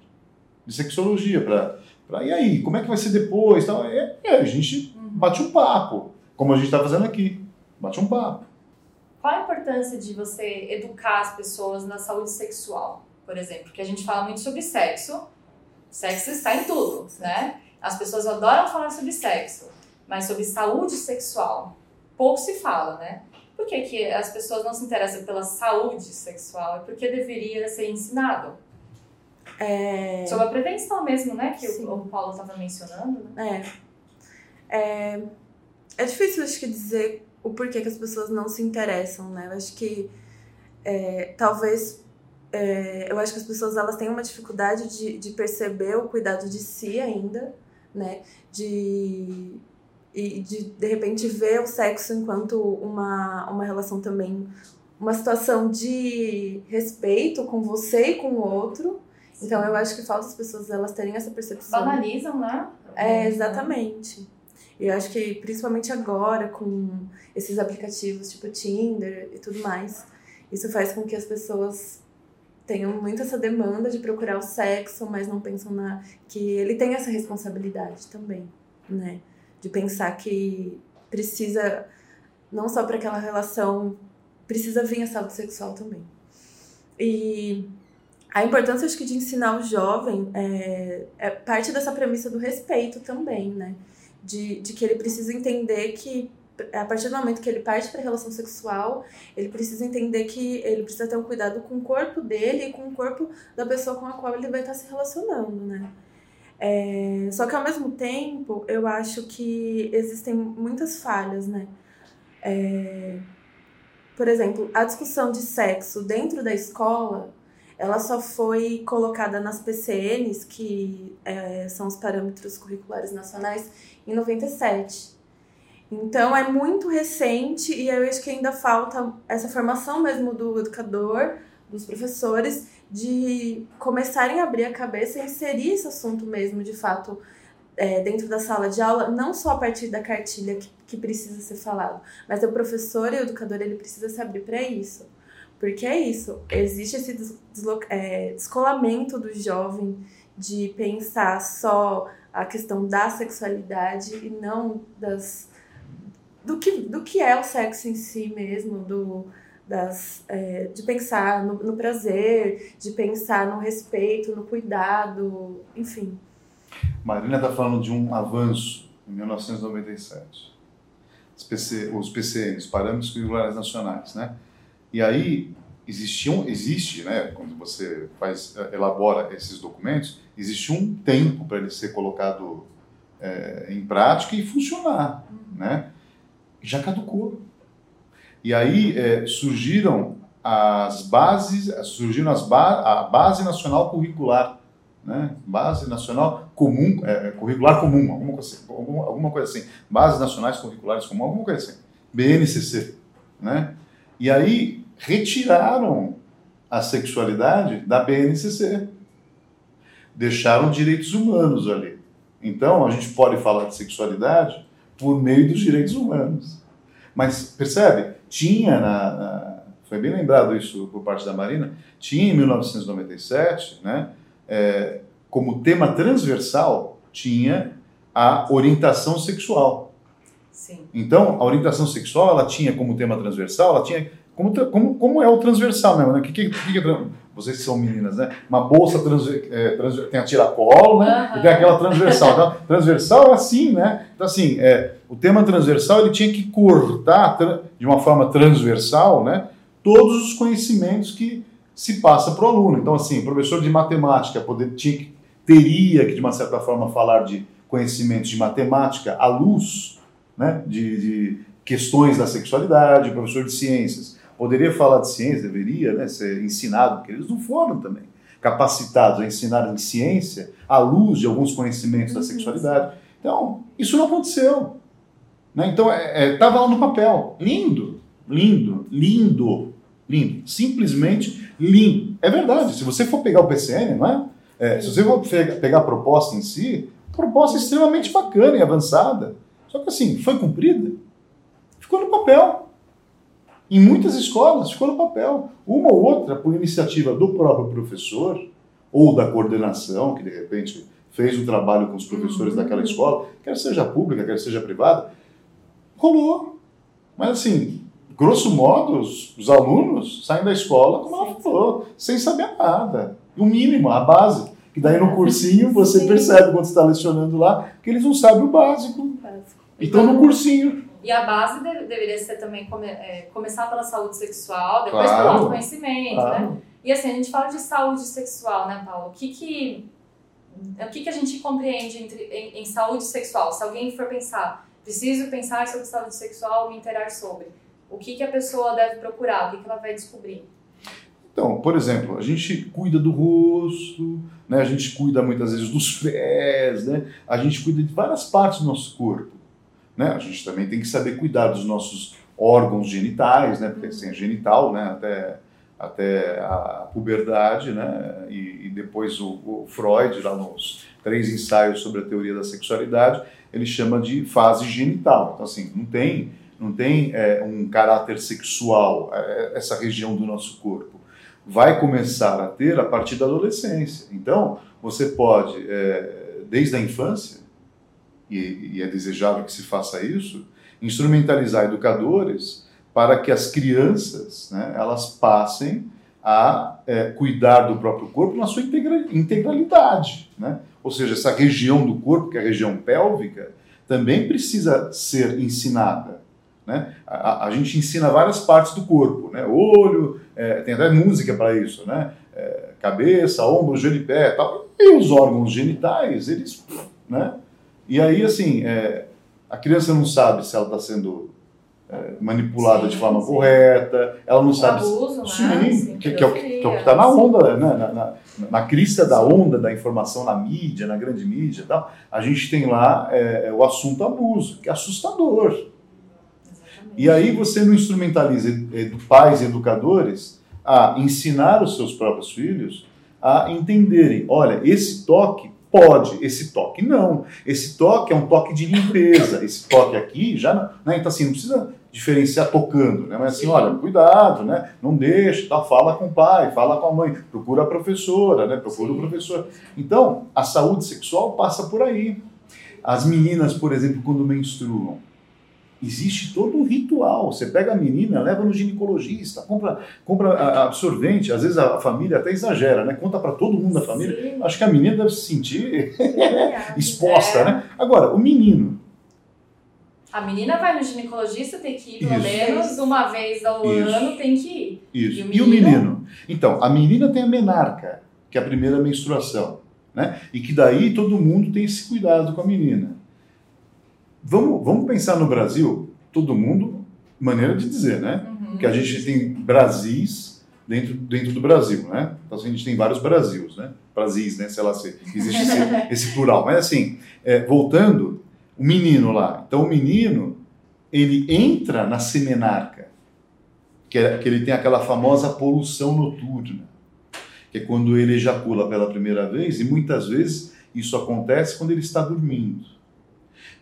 de sexologia, para e aí, como é que vai ser depois? Tal. Aí a gente bate um papo, como a gente está fazendo aqui, bate um papo. Qual a importância de você educar as pessoas na saúde sexual, por exemplo? Porque a gente fala muito sobre sexo, sexo está em tudo, né? As pessoas adoram falar sobre sexo, mas sobre saúde sexual pouco se fala, né? Por que, que as pessoas não se interessam pela saúde sexual? É porque deveria ser ensinado. É... Sobre a prevenção mesmo, né? Que Sim. o, Paulo estava mencionando. Né? É. é. É difícil, acho que, dizer o porquê que as pessoas não se interessam, né? Eu acho que é, talvez. é, eu acho que as pessoas elas têm uma dificuldade de, de perceber o cuidado de si ainda, né? De. E de, de repente, ver o sexo enquanto uma, uma relação também. Uma situação de respeito com você e com o outro. Então, eu acho que falta as pessoas elas terem essa percepção. Banalizam, né? É, exatamente. E eu acho que principalmente agora, com esses aplicativos tipo Tinder e tudo mais, isso faz com que as pessoas tenham muito essa demanda de procurar o sexo, mas não pensam na que ele tem essa responsabilidade também, né? De pensar que precisa, não só para aquela relação, precisa vir a saúde sexual também. E a importância, acho que, de ensinar o jovem é, é parte dessa premissa do respeito também, né? De, de que ele precisa entender que, a partir do momento que ele parte para a relação sexual, ele precisa entender que ele precisa ter um cuidado com o corpo dele e com o corpo da pessoa com a qual ele vai estar se relacionando, né? É, só que, ao mesmo tempo, eu acho que existem muitas falhas, né? É, por exemplo, a discussão de sexo dentro da escola ela só foi colocada nas PCNs, que é, são os parâmetros curriculares nacionais, em 97. Então é muito recente e eu acho que ainda falta essa formação mesmo do educador, dos professores, de começarem a abrir a cabeça e inserir esse assunto mesmo, de fato, é, dentro da sala de aula, não só a partir da cartilha que, que precisa ser falado, mas o professor e o educador ele precisa se abrir para isso. Porque é isso, existe esse é, descolamento do jovem de pensar só a questão da sexualidade e não das do, que, do que é o sexo em si mesmo, do, das, é, de pensar no, no, prazer, de pensar no respeito, no cuidado, enfim. Marina está falando de um avanço em 1997. Os, PC, os PCNs, Parâmetros Curriculares Nacionais, né? E aí existiam, existe, né, quando você faz, eh, elabora esses documentos, existe um tempo para ele ser colocado é, em prática e funcionar, né? Já caducou. E aí é, surgiram as bases, surgiram as ba a base nacional curricular, né? Base nacional comum, é, curricular comum, alguma coisa, assim, alguma, alguma coisa assim, bases nacionais curriculares comum, alguma coisa assim, BNCC, né? E aí retiraram a sexualidade da BNCC. Deixaram direitos humanos ali. Então, a gente pode falar de sexualidade por meio dos direitos humanos. Mas, percebe? Tinha, na, na, foi bem lembrado isso por parte da Marina, tinha em 1997, né, é, como tema transversal, tinha a orientação sexual. Sim. Então, a orientação sexual, ela tinha como tema transversal, ela tinha como, como, como é o transversal mesmo, né? Que, que, que, é vocês que são meninas, né? Uma bolsa transver, é, transver, tem a tiracolo, né? Uhum. E tem aquela transversal. Então, transversal é assim, né? Então, assim, é, o tema transversal ele tinha que cortar de uma forma transversal, né? Todos os conhecimentos que se passa para o aluno. Então, assim, professor de matemática poder, tinha teria que, de uma certa forma, falar de conhecimentos de matemática à luz né? de, de questões da sexualidade, professor de ciências poderia falar de ciência, deveria né, ser ensinado, porque eles não foram também capacitados a ensinar em ciência à luz de alguns conhecimentos da sexualidade. Então, isso não aconteceu. Né? Então, estava é, é, lá no papel. Lindo, lindo, lindo, lindo. Simplesmente lindo. É verdade. Se você for pegar o PCN, não é? é se você for pegar a proposta em si, proposta é extremamente bacana e avançada. Só que assim, foi cumprida? Ficou no papel. Em muitas escolas ficou no papel. Uma ou outra, por iniciativa do próprio professor ou da coordenação, que de repente fez um trabalho com os professores uhum. daquela escola, quer seja pública, quer seja privada, rolou. Mas assim, grosso modo, os, os alunos saem da escola, como ela falou, sem saber nada. O mínimo, a base. Que daí no cursinho você Sim. percebe quando está lecionando lá que eles não sabem o básico. básico. Então no cursinho e a base de, deveria ser também come, é, começar pela saúde sexual, depois claro. pelo autoconhecimento, né? claro. né? E assim, a gente fala de saúde sexual, né, Paulo? O que que, o que, que a gente compreende entre, em, em saúde sexual? Se alguém for pensar, preciso pensar sobre saúde sexual, me interar sobre. O que, que a pessoa deve procurar? O que, que ela vai descobrir? Então, por exemplo, a gente cuida do rosto, né? a gente cuida muitas vezes dos pés, né? a gente cuida de várias partes do nosso corpo. Né? A gente também tem que saber cuidar dos nossos órgãos genitais, né? porque assim, genital né? até, até a puberdade, né? e, e depois o, o, Freud, lá nos três ensaios sobre a teoria da sexualidade, ele chama de fase genital. Então, assim, não tem, não tem é, um caráter sexual é, essa região do nosso corpo. Vai começar a ter a partir da adolescência. Então, você pode, é, desde a infância, e, e é desejável que se faça isso, instrumentalizar educadores para que as crianças né, elas passem a é, cuidar do próprio corpo na sua integralidade. Né? Ou seja, essa região do corpo, que é a região pélvica, também precisa ser ensinada. Né? A, a gente ensina várias partes do corpo, né? olho, é, tem até música para isso, né? É, cabeça, ombro, joelho e pé, tal. e os órgãos genitais, eles né? E aí, assim, é, a criança não sabe se ela está sendo é, manipulada sim, de forma sim. correta, ela não o sabe. Abuso, sim, né? sim que, que, é o que está na onda, né? na, na, na crista da onda da informação na mídia, na grande mídia e tal. A gente tem lá é, é o assunto abuso, que é assustador. Exatamente. E aí você não instrumentaliza pais e educadores a ensinar os seus próprios filhos a entenderem: olha, esse toque Pode, esse toque não. Esse toque é um toque de limpeza. [coughs] Esse toque aqui já não. Né? Então, assim, não precisa diferenciar tocando, né? Mas assim, Sim. olha, cuidado, né? Não deixe, tá? fala com o pai, fala com a mãe, procura a professora, né? Procura Sim. o professor. Então, a saúde sexual passa por aí. As meninas, por exemplo, quando menstruam, existe todo um ritual. Você pega a menina, leva no ginecologista, compra, compra absorvente. Às vezes a família até exagera, né? Conta para todo mundo da família. Sim. Acho que a menina deve se sentir [laughs] exposta, é. né? Agora, o menino. A menina vai no ginecologista, tem que ir pelo Isso. menos uma vez ao Isso. ano, tem que ir. Isso. E o, menino... e o menino? Então, a menina tem a menarca, que é a primeira menstruação. Né? E que daí todo mundo tem esse cuidado com a menina. Vamos, vamos pensar no Brasil, todo mundo, maneira de dizer, né? Uhum. Que a gente tem Brasis dentro, dentro do Brasil, né? Então assim, a gente tem vários Brasils, né? Brasis, né? Sei lá se existe esse, [laughs] esse plural. Mas assim, é, voltando, o menino lá. Então o menino, ele entra na semenarca, que, é, que ele tem aquela famosa poluição noturna, que é quando ele ejacula pela primeira vez, e muitas vezes isso acontece quando ele está dormindo.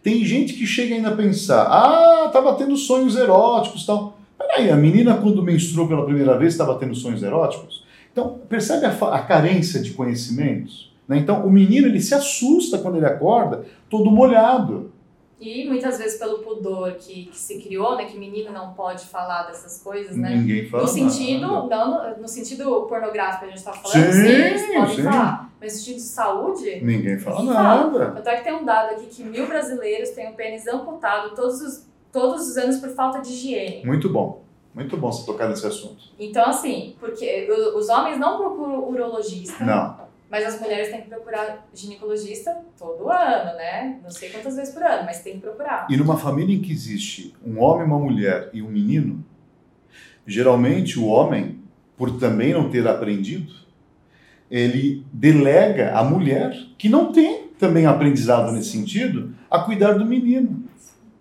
Tem gente que chega ainda a pensar, ah, estava tendo sonhos eróticos tal. Peraí, a menina quando menstruou pela primeira vez estava tendo sonhos eróticos? Então, percebe a, a carência de conhecimentos? Né? Então, o menino ele se assusta quando ele acorda todo molhado. E muitas vezes pelo pudor que, que, se criou, né, que menino não pode falar dessas coisas, né? Ninguém fala. No sentido, não, no, no sentido pornográfico que a gente está falando, sim, sim, eles podem sim. falar. Mas no sentido de saúde, ninguém fala ninguém nada. Fala. Tanto é que tem um dado aqui que mil brasileiros têm o pênis amputado todos os, todos os anos por falta de higiene. Muito bom. Muito bom você tocar nesse assunto. Então, assim, porque os homens não procuram urologista. Não mas as mulheres têm que procurar ginecologista todo ano, né? Não sei quantas vezes por ano, mas tem que procurar. E numa família em que existe um homem, uma mulher e um menino, geralmente o homem, por também não ter aprendido, ele delega a mulher, que não tem também aprendizado nesse sentido, a cuidar do menino.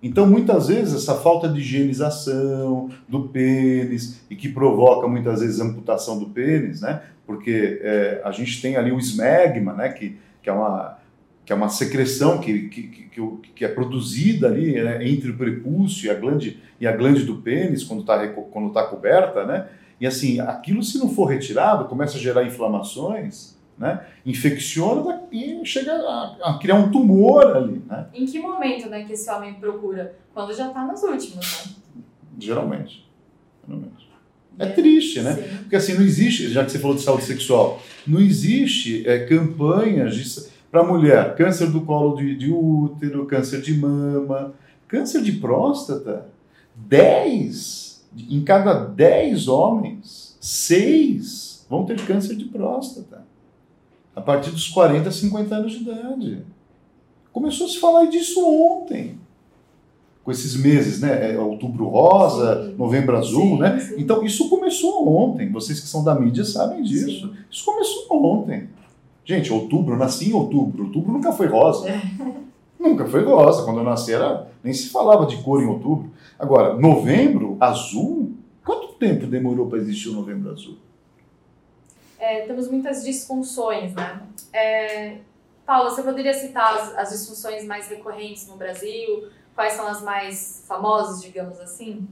Então, muitas vezes, essa falta de higienização do pênis, e que provoca muitas vezes amputação do pênis, né? Porque é, a gente tem ali o esmegma, né? que, que, é, uma, que é uma secreção que, que, que, que é produzida ali né? entre o prepúcio e a glande, e a glande do pênis, quando está quando tá coberta, né? e assim, aquilo se não for retirado, começa a gerar inflamações, né? infecciona e chega a, a, criar um tumor ali. Né? Em que momento né, que esse homem procura? Quando já está nos últimos, né? Geralmente. Geralmente. É, é triste, né? Sim. Porque assim, não existe, já que você falou de saúde sexual, não existe é, campanhas para mulher, câncer do colo de, de útero, câncer de mama, câncer de próstata. 10, em cada 10 homens, 6 vão ter câncer de próstata a partir dos 40, 50 anos de idade. Começou a se falar disso ontem. Com esses meses, né? É outubro rosa, sim. novembro azul, sim, né? Sim. Então, isso começou ontem. Vocês que são da mídia sabem disso. Isso começou ontem. Gente, outubro, eu nasci em outubro. Outubro nunca foi rosa. É. [laughs] Nunca foi rosa. Quando eu nasci, era, nem se falava de cor em outubro. Agora, novembro azul? Quanto tempo demorou para existir o novembro azul? é, temos muitas disfunções, né? É, Paula, você poderia citar as, as, disfunções mais recorrentes no Brasil? Quais são as mais famosas, digamos assim?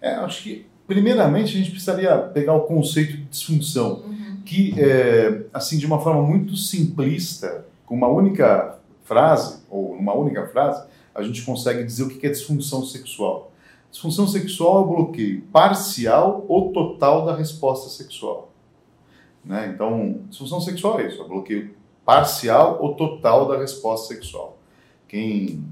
É, acho que, primeiramente, a gente precisaria pegar o conceito de disfunção, uhum. que, é, assim, de uma forma muito simplista, com uma única frase, ou uma única frase, a gente consegue dizer o que é disfunção sexual. Disfunção sexual é o bloqueio parcial ou total da resposta sexual. Né? Então, disfunção sexual é isso, é bloqueio parcial ou total da resposta sexual. Quem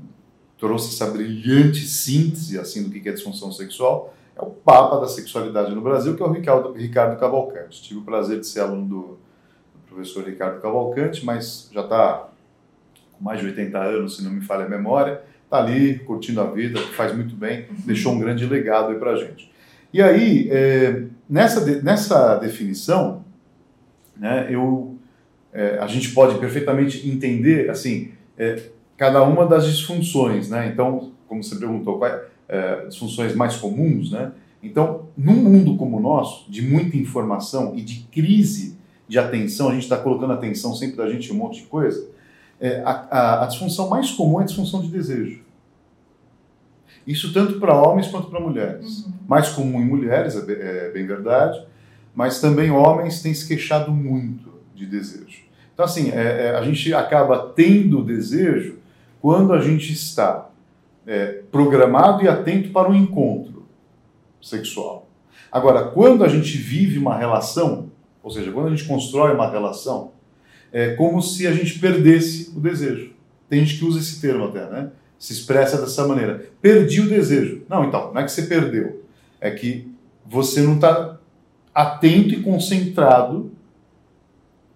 trouxe essa brilhante síntese assim do que é disfunção sexual é o papa da sexualidade no Brasil, que é o Ricardo, Ricardo Cavalcante. Tive o prazer de ser aluno do, do professor Ricardo Cavalcante, mas já está com mais de 80 anos, se não me falha a memória, está ali curtindo a vida, faz muito bem, deixou um grande legado aí para a gente. E aí, é, nessa, de, nessa definição, né, eu, é, a gente pode perfeitamente entender assim é, cada uma das disfunções. Né? Então, como você perguntou, quais é, disfunções mais comuns? Né? Então, num mundo como o nosso, de muita informação e de crise de atenção, a gente está colocando atenção sempre da gente em um monte de coisa, é, a, a, a disfunção mais comum é a disfunção de desejo. Isso tanto para homens quanto para mulheres. Uhum. Mais comum em mulheres, é, é bem verdade, mas também homens têm se queixado muito de desejo. Então, assim, é, é, a gente acaba tendo desejo quando a gente está é, programado e atento para o encontro sexual. Agora, quando a gente vive uma relação, ou seja, quando a gente constrói uma relação, é como se a gente perdesse o desejo. Tem gente que usa esse termo até, né? Se expressa dessa maneira. Perdi o desejo. Não, então, não é que você perdeu. É que você não está atento e concentrado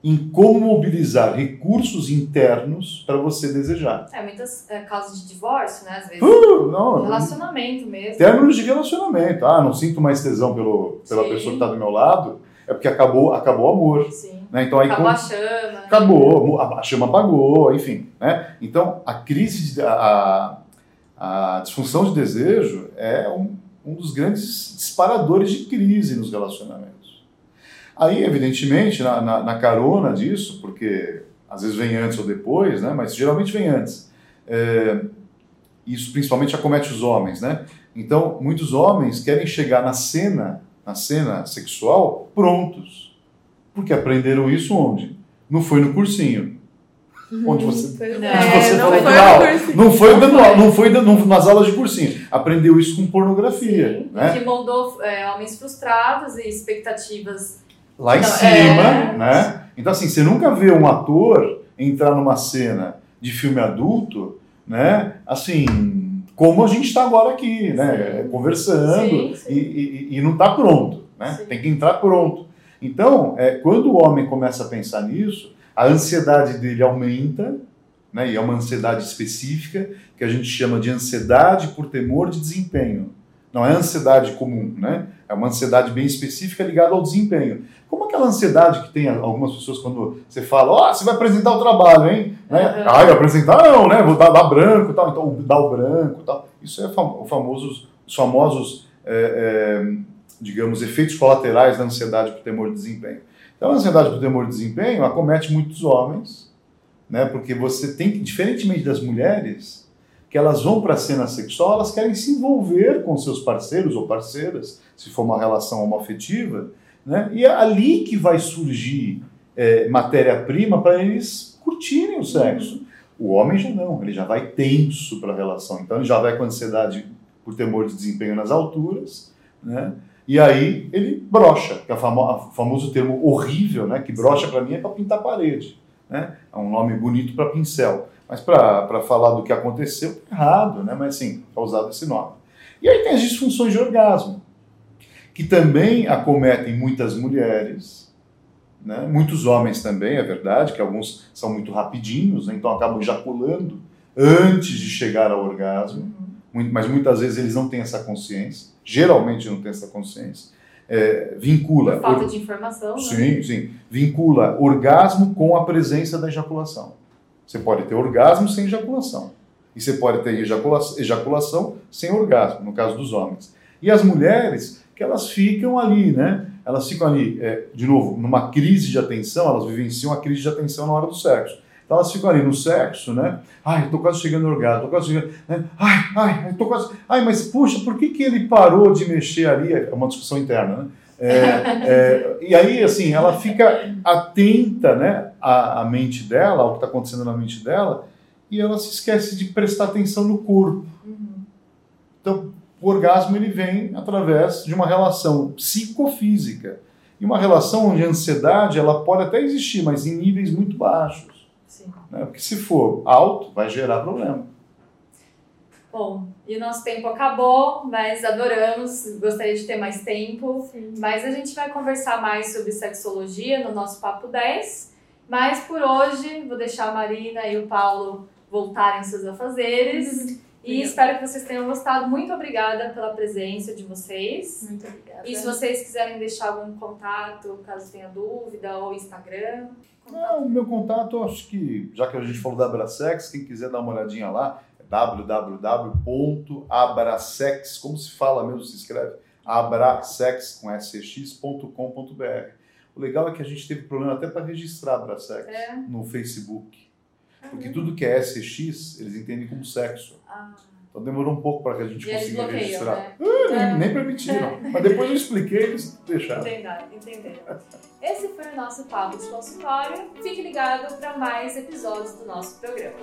em como mobilizar recursos internos para você desejar. É, muitas é, causas de divórcio, né? Às vezes. Uh, não, relacionamento mesmo. Términos de relacionamento. Ah, não sinto mais tesão pelo, pela Sim. pessoa que está do meu lado. É porque acabou, acabou o amor. Sim. Né? Então, aí, acabou a chama. Acabou, a chama apagou, enfim. Né? Então, a crise, a, a disfunção de desejo é um, um dos grandes disparadores de crise nos relacionamentos. Aí, evidentemente, na, na, na, carona disso, porque às vezes vem antes ou depois, né? mas geralmente vem antes. É, isso principalmente acomete os homens, né? Então, muitos homens querem chegar na cena, na cena sexual, prontos. Porque aprenderam isso onde? Não foi no cursinho. Onde você, é, onde você não, falou foi não, não foi dando não foi dando, nas aulas de cursinho. Aprendeu isso com pornografia. Sim, né? Que moldou é, homens frustrados e expectativas lá em cima, é... né? Então assim, você nunca vê um ator entrar numa cena de filme adulto, né? Assim, como a gente está agora aqui, né? Sim. Conversando sim, sim. E, e, e, não está pronto, né? Tem que entrar pronto. Então, é, quando o homem começa a pensar nisso, a ansiedade dele aumenta, né? E é uma ansiedade específica que a gente chama de ansiedade por temor de desempenho. Não é ansiedade comum, né? É uma ansiedade bem específica ligada ao desempenho. Como aquela ansiedade que tem algumas pessoas quando você fala, ó, oh, você vai apresentar o trabalho, hein? Uhum. Né? Ah, eu apresentar não, né? Vou dar, dar branco e tal, então dar o branco e tal. Isso é fam famosos, os famosos, é, é, digamos, efeitos colaterais da ansiedade por temor de desempenho. Então, a ansiedade por temor de desempenho acomete muitos homens, né? Porque você tem que, diferentemente das mulheres, que elas vão para a cena sexual, elas querem se envolver com seus parceiros ou parceiras, se for uma relação homoafetiva, né? e é ali que vai surgir é, matéria-prima para eles curtirem o sexo. O homem já não, ele já vai tenso para a relação, então ele já vai com ansiedade por temor de desempenho nas alturas, né? e aí ele brocha, que é o famo famoso termo horrível, né? que brocha para mim é para pintar parede, né? é um nome bonito para pincel. Mas para falar do que aconteceu, tá errado, né? Mas sim, está usado esse nome. E aí tem as disfunções de orgasmo, que também acometem muitas mulheres, né? muitos homens também, é verdade, que alguns são muito rapidinhos, né? então acabam ejaculando antes de chegar ao orgasmo, uhum. mas muitas vezes eles não têm essa consciência, geralmente não têm essa consciência. É, vincula. Por falta de informação. Né? Sim, sim. Vincula orgasmo com a presença da ejaculação. Você pode ter orgasmo sem ejaculação. E você pode ter ejaculação, ejaculação sem orgasmo, no caso dos homens. E as mulheres, que elas ficam ali, né? Elas ficam ali, é, de novo, numa crise de atenção, elas vivenciam a crise de atenção na hora do sexo. Então elas ficam ali no sexo, né? Ai, eu tô quase chegando no orgasmo, tô quase chegando. Né? Ai, ai, eu tô quase. Ai, mas puxa, por que, que ele parou de mexer ali? É uma discussão interna, né? É, é, e aí, assim, ela fica atenta né, à, à mente dela, ao que está acontecendo na mente dela, e ela se esquece de prestar atenção no corpo. Uhum. Então, o orgasmo ele vem através de uma relação psicofísica. E uma relação onde a ansiedade ela pode até existir, mas em níveis muito baixos. Né? Porque se for alto, vai gerar problema. Bom, e o nosso tempo acabou, mas adoramos, gostaria de ter mais tempo. Sim. Mas a gente vai conversar mais sobre sexologia no nosso Papo 10. Mas por hoje, vou deixar a Marina e o Paulo voltarem seus afazeres. [laughs] E espero que vocês tenham gostado. Muito obrigada pela presença de vocês. Muito obrigada. E se vocês quiserem deixar algum contato, caso tenha dúvida, ou Instagram. Não, o meu contato, acho que, já que a gente falou da Abrasex, quem quiser dar uma olhadinha lá, www.abrasex, como se fala mesmo, se escreve, abrasex com sx.com.br. O legal é que a gente teve problema até para registrar a Abrasex é. no Facebook. Porque tudo que é SX, eles entendem como sexo. Ah. Então demorou um pouco para que a gente consiga registrar. Né? Uh, nem, é. nem permitiram. Mas depois eu expliquei, eles deixaram. Entenderam, entenderam. Esse foi o nosso papo de consultório. Fique ligado para mais episódios do nosso programa.